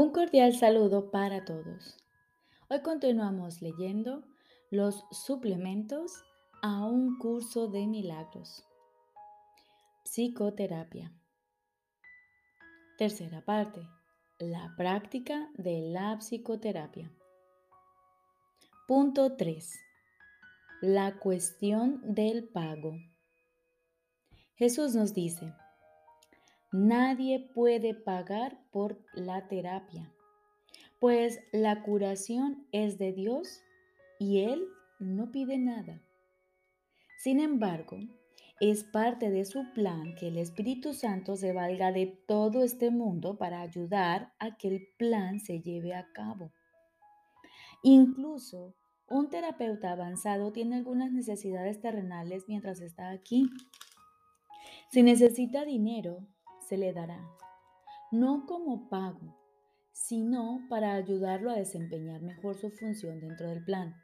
Un cordial saludo para todos. Hoy continuamos leyendo los suplementos a un curso de milagros. Psicoterapia. Tercera parte. La práctica de la psicoterapia. Punto 3. La cuestión del pago. Jesús nos dice, Nadie puede pagar por la terapia, pues la curación es de Dios y Él no pide nada. Sin embargo, es parte de su plan que el Espíritu Santo se valga de todo este mundo para ayudar a que el plan se lleve a cabo. Incluso un terapeuta avanzado tiene algunas necesidades terrenales mientras está aquí. Si necesita dinero, se le dará, no como pago, sino para ayudarlo a desempeñar mejor su función dentro del plan.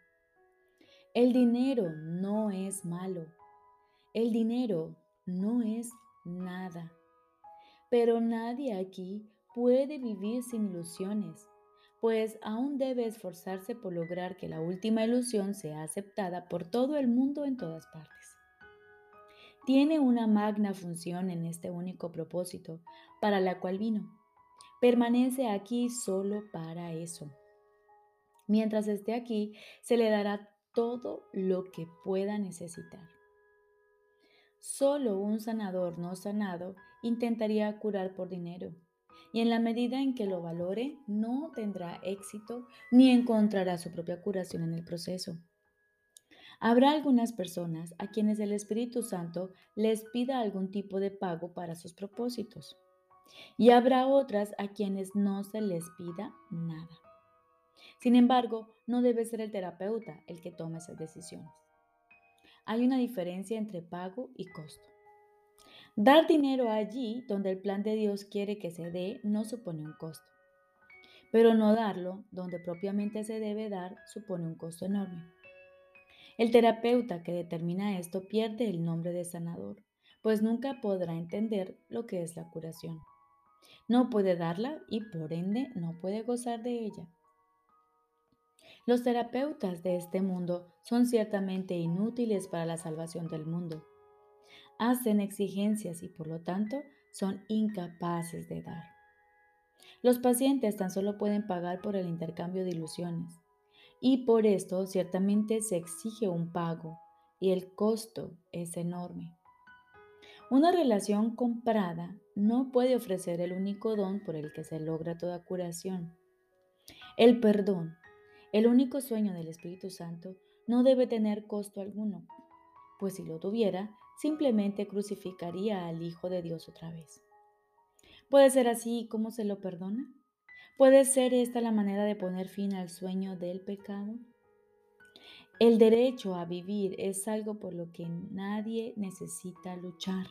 El dinero no es malo, el dinero no es nada, pero nadie aquí puede vivir sin ilusiones, pues aún debe esforzarse por lograr que la última ilusión sea aceptada por todo el mundo en todas partes tiene una magna función en este único propósito para la cual vino. Permanece aquí solo para eso. Mientras esté aquí, se le dará todo lo que pueda necesitar. Solo un sanador no sanado intentaría curar por dinero, y en la medida en que lo valore, no tendrá éxito ni encontrará su propia curación en el proceso. Habrá algunas personas a quienes el Espíritu Santo les pida algún tipo de pago para sus propósitos. Y habrá otras a quienes no se les pida nada. Sin embargo, no debe ser el terapeuta el que tome esas decisiones. Hay una diferencia entre pago y costo. Dar dinero allí donde el plan de Dios quiere que se dé no supone un costo. Pero no darlo donde propiamente se debe dar supone un costo enorme. El terapeuta que determina esto pierde el nombre de sanador, pues nunca podrá entender lo que es la curación. No puede darla y por ende no puede gozar de ella. Los terapeutas de este mundo son ciertamente inútiles para la salvación del mundo. Hacen exigencias y por lo tanto son incapaces de dar. Los pacientes tan solo pueden pagar por el intercambio de ilusiones y por esto ciertamente se exige un pago y el costo es enorme. Una relación comprada no puede ofrecer el único don por el que se logra toda curación. El perdón, el único sueño del Espíritu Santo, no debe tener costo alguno, pues si lo tuviera, simplemente crucificaría al Hijo de Dios otra vez. ¿Puede ser así como se lo perdona? ¿Puede ser esta la manera de poner fin al sueño del pecado? El derecho a vivir es algo por lo que nadie necesita luchar.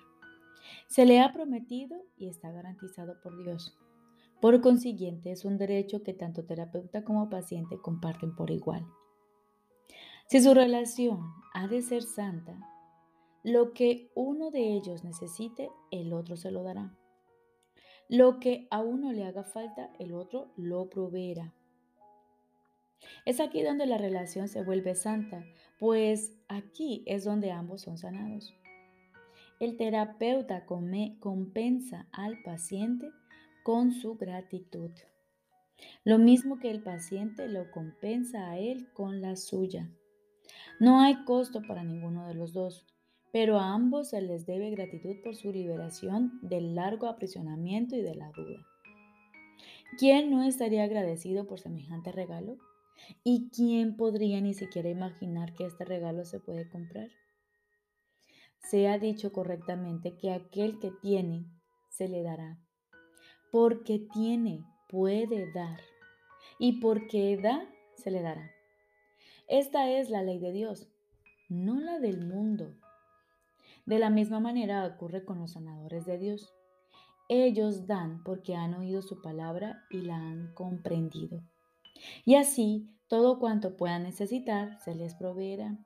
Se le ha prometido y está garantizado por Dios. Por consiguiente, es un derecho que tanto terapeuta como paciente comparten por igual. Si su relación ha de ser santa, lo que uno de ellos necesite, el otro se lo dará. Lo que a uno le haga falta, el otro lo proveerá. Es aquí donde la relación se vuelve santa, pues aquí es donde ambos son sanados. El terapeuta compensa al paciente con su gratitud, lo mismo que el paciente lo compensa a él con la suya. No hay costo para ninguno de los dos, pero a ambos se les debe gratitud por su liberación del largo aprisionamiento y de la duda. ¿Quién no estaría agradecido por semejante regalo? ¿Y quién podría ni siquiera imaginar que este regalo se puede comprar? Se ha dicho correctamente que aquel que tiene, se le dará. Porque tiene, puede dar. Y porque da, se le dará. Esta es la ley de Dios, no la del mundo. De la misma manera ocurre con los sanadores de Dios. Ellos dan porque han oído su palabra y la han comprendido. Y así todo cuanto puedan necesitar se les proveerá.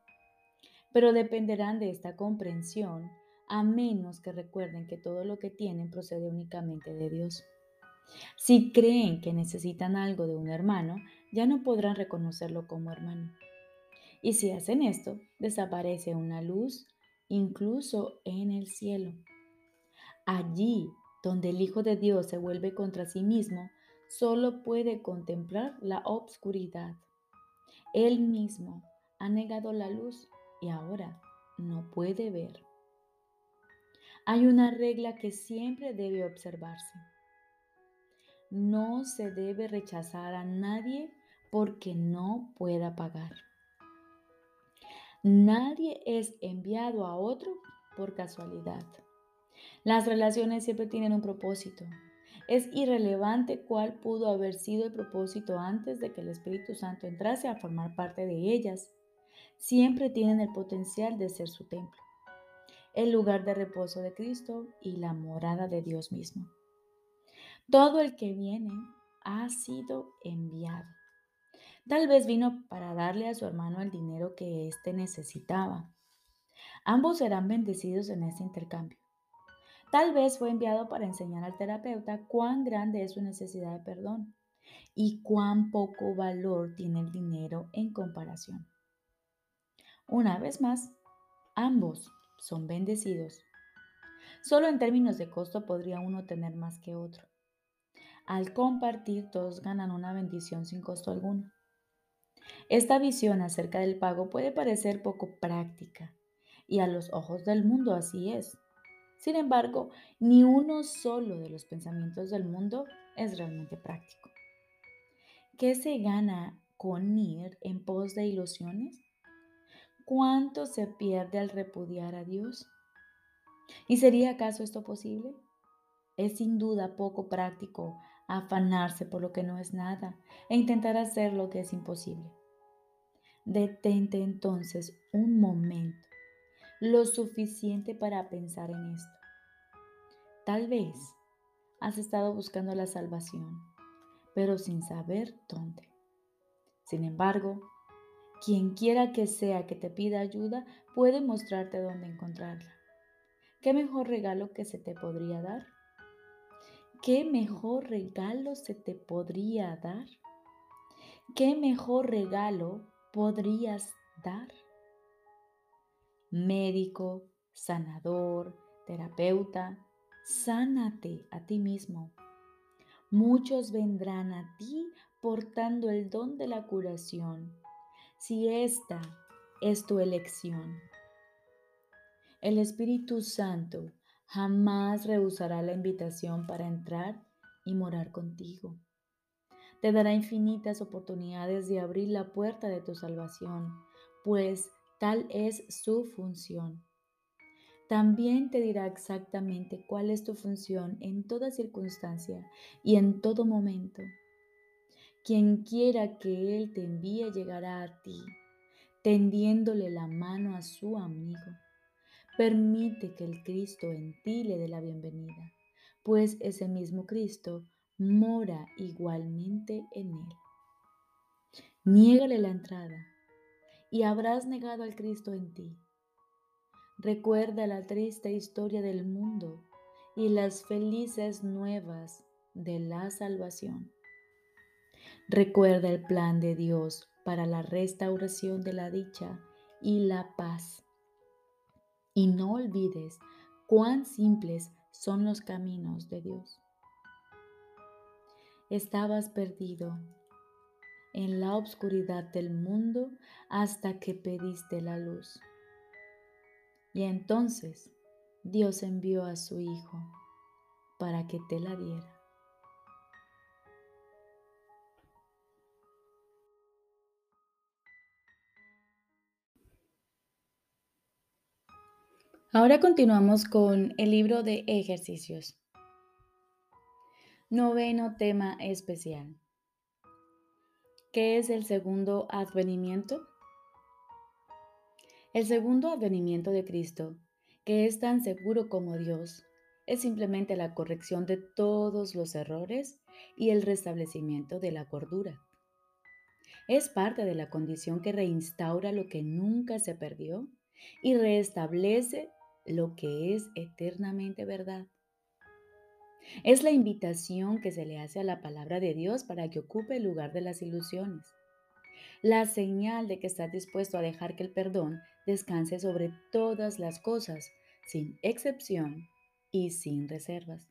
Pero dependerán de esta comprensión a menos que recuerden que todo lo que tienen procede únicamente de Dios. Si creen que necesitan algo de un hermano, ya no podrán reconocerlo como hermano. Y si hacen esto, desaparece una luz incluso en el cielo. Allí donde el Hijo de Dios se vuelve contra sí mismo, solo puede contemplar la obscuridad. Él mismo ha negado la luz y ahora no puede ver. Hay una regla que siempre debe observarse. No se debe rechazar a nadie porque no pueda pagar. Nadie es enviado a otro por casualidad. Las relaciones siempre tienen un propósito. Es irrelevante cuál pudo haber sido el propósito antes de que el Espíritu Santo entrase a formar parte de ellas. Siempre tienen el potencial de ser su templo, el lugar de reposo de Cristo y la morada de Dios mismo. Todo el que viene ha sido enviado. Tal vez vino para darle a su hermano el dinero que éste necesitaba. Ambos serán bendecidos en este intercambio. Tal vez fue enviado para enseñar al terapeuta cuán grande es su necesidad de perdón y cuán poco valor tiene el dinero en comparación. Una vez más, ambos son bendecidos. Solo en términos de costo podría uno tener más que otro. Al compartir, todos ganan una bendición sin costo alguno. Esta visión acerca del pago puede parecer poco práctica, y a los ojos del mundo así es. Sin embargo, ni uno solo de los pensamientos del mundo es realmente práctico. ¿Qué se gana con ir en pos de ilusiones? ¿Cuánto se pierde al repudiar a Dios? ¿Y sería acaso esto posible? Es sin duda poco práctico afanarse por lo que no es nada e intentar hacer lo que es imposible. Detente entonces un momento, lo suficiente para pensar en esto. Tal vez has estado buscando la salvación, pero sin saber dónde. Sin embargo, quien quiera que sea que te pida ayuda puede mostrarte dónde encontrarla. ¿Qué mejor regalo que se te podría dar? ¿Qué mejor regalo se te podría dar? ¿Qué mejor regalo podrías dar? Médico, sanador, terapeuta, sánate a ti mismo. Muchos vendrán a ti portando el don de la curación, si esta es tu elección. El Espíritu Santo jamás rehusará la invitación para entrar y morar contigo. Te dará infinitas oportunidades de abrir la puerta de tu salvación, pues tal es su función. También te dirá exactamente cuál es tu función en toda circunstancia y en todo momento. Quien quiera que Él te envíe llegará a ti, tendiéndole la mano a su amigo. Permite que el Cristo en ti le dé la bienvenida, pues ese mismo Cristo mora igualmente en él. Niégale la entrada y habrás negado al Cristo en ti. Recuerda la triste historia del mundo y las felices nuevas de la salvación. Recuerda el plan de Dios para la restauración de la dicha y la paz. Y no olvides cuán simples son los caminos de Dios. Estabas perdido en la oscuridad del mundo hasta que pediste la luz. Y entonces Dios envió a su Hijo para que te la diera. Ahora continuamos con el libro de ejercicios. Noveno tema especial. ¿Qué es el segundo advenimiento? El segundo advenimiento de Cristo, que es tan seguro como Dios, es simplemente la corrección de todos los errores y el restablecimiento de la cordura. Es parte de la condición que reinstaura lo que nunca se perdió y restablece lo que es eternamente verdad. Es la invitación que se le hace a la palabra de Dios para que ocupe el lugar de las ilusiones. La señal de que estás dispuesto a dejar que el perdón descanse sobre todas las cosas, sin excepción y sin reservas.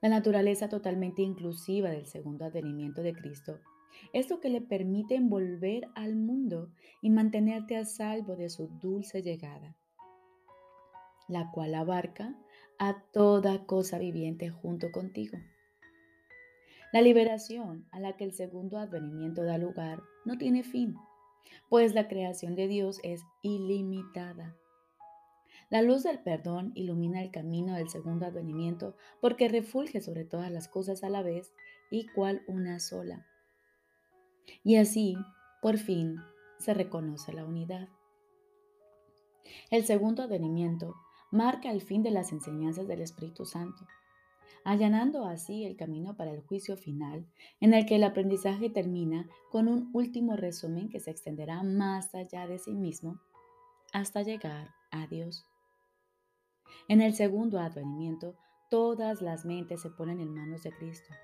La naturaleza totalmente inclusiva del segundo advenimiento de Cristo es lo que le permite envolver al mundo y mantenerte a salvo de su dulce llegada, la cual abarca a toda cosa viviente junto contigo. La liberación a la que el segundo advenimiento da lugar no tiene fin, pues la creación de Dios es ilimitada. La luz del perdón ilumina el camino del segundo advenimiento porque refulge sobre todas las cosas a la vez y cual una sola. Y así, por fin, se reconoce la unidad. El segundo advenimiento marca el fin de las enseñanzas del Espíritu Santo, allanando así el camino para el juicio final, en el que el aprendizaje termina con un último resumen que se extenderá más allá de sí mismo hasta llegar a Dios. En el segundo advenimiento, todas las mentes se ponen en manos de Cristo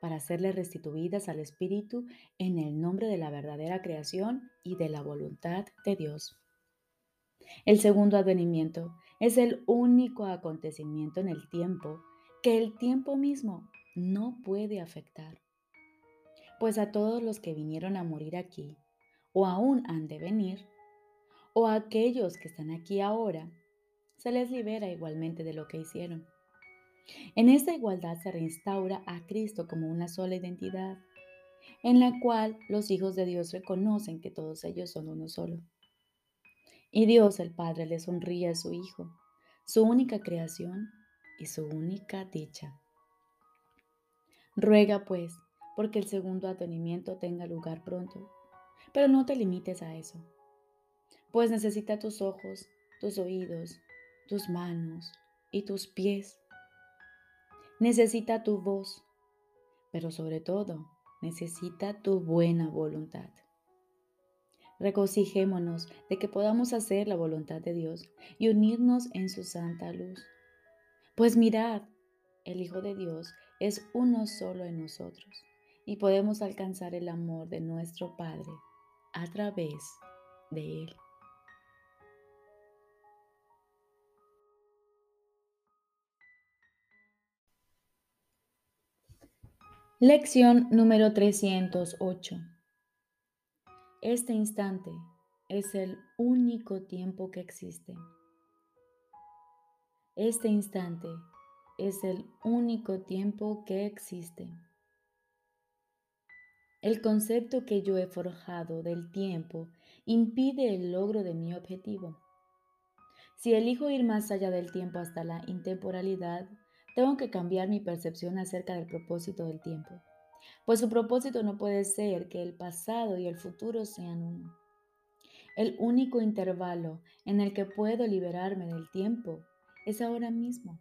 para serle restituidas al Espíritu en el nombre de la verdadera creación y de la voluntad de Dios. El segundo advenimiento es el único acontecimiento en el tiempo que el tiempo mismo no puede afectar. Pues a todos los que vinieron a morir aquí, o aún han de venir, o a aquellos que están aquí ahora, se les libera igualmente de lo que hicieron. En esta igualdad se reinstaura a Cristo como una sola identidad, en la cual los hijos de Dios reconocen que todos ellos son uno solo. Y Dios el Padre le sonríe a su Hijo, su única creación y su única dicha. Ruega pues porque el segundo atenimiento tenga lugar pronto, pero no te limites a eso, pues necesita tus ojos, tus oídos, tus manos y tus pies. Necesita tu voz, pero sobre todo necesita tu buena voluntad. Regocijémonos de que podamos hacer la voluntad de Dios y unirnos en su santa luz. Pues mirad, el Hijo de Dios es uno solo en nosotros y podemos alcanzar el amor de nuestro Padre a través de Él. Lección número 308. Este instante es el único tiempo que existe. Este instante es el único tiempo que existe. El concepto que yo he forjado del tiempo impide el logro de mi objetivo. Si elijo ir más allá del tiempo hasta la intemporalidad, tengo que cambiar mi percepción acerca del propósito del tiempo pues su propósito no puede ser que el pasado y el futuro sean uno. El único intervalo en el que puedo liberarme del tiempo es ahora mismo.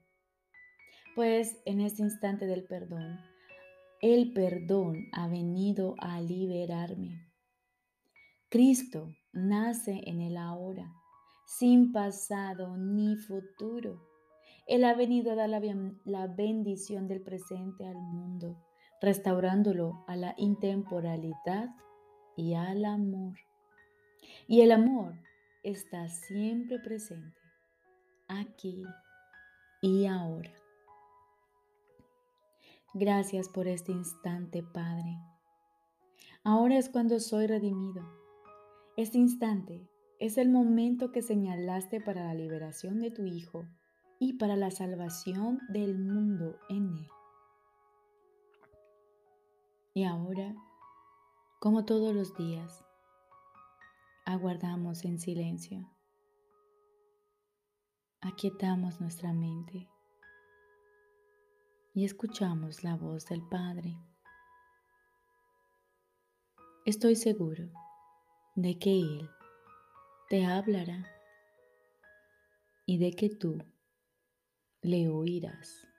Pues en este instante del perdón, el perdón ha venido a liberarme. Cristo nace en el ahora, sin pasado ni futuro. Él ha venido a dar la, bendición del presente al mundo restaurándolo a la intemporalidad y al amor. Y el amor está siempre presente, aquí y ahora. Gracias por este instante, Padre. Ahora es cuando soy redimido. Este instante es el momento que señalaste para la liberación de tu Hijo y para la salvación del mundo en él. Y ahora, como todos los días, aguardamos en silencio. Aquietamos nuestra mente y escuchamos la voz del Padre. Estoy seguro de que Él te hablará y de que tú le oirás.